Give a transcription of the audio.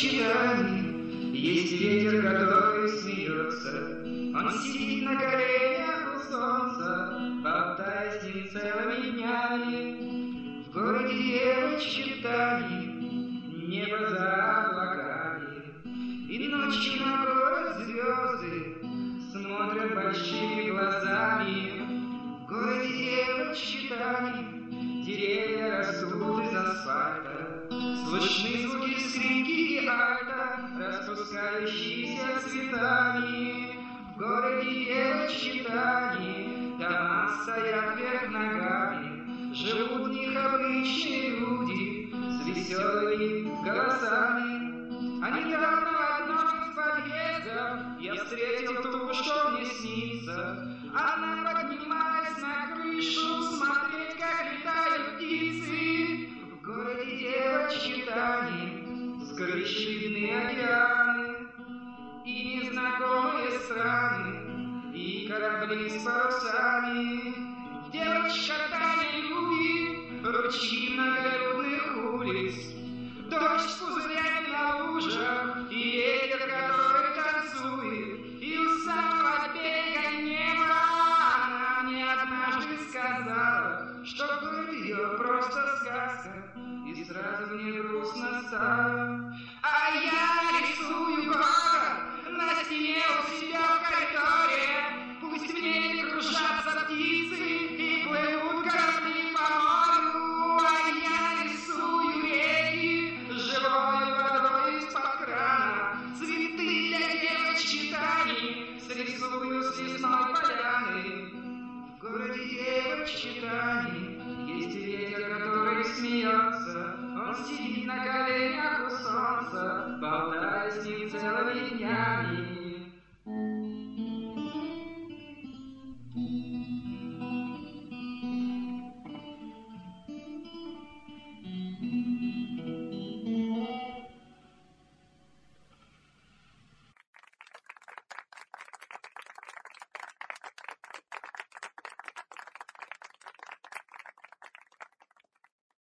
читании есть ветер, который смеется. Он сидит на коленях у солнца, болтая с ним целыми днями. В городе девочки тани, небо за облаками, и ночью на город звезды смотрят большими глазами. В городе девочки тани, деревья растут из асфальта, слышны распускающиеся цветами. В городе девочки тани, дома стоят вверх ногами, живут в них обычные люди с веселыми голосами. А недавно в одном из подъездов я встретил ту, что мне снится. Она поднималась на крышу смотреть, как летают птицы. В городе девочки Тани с с парусами. Девочка Таня любит ручьи многолюдных улиц, дождь с пузырями на лужах, и ветер, который танцует, и у самого берега неба она мне однажды сказала, что город ее просто сказка, и сразу мне грустно стало. Sloveniani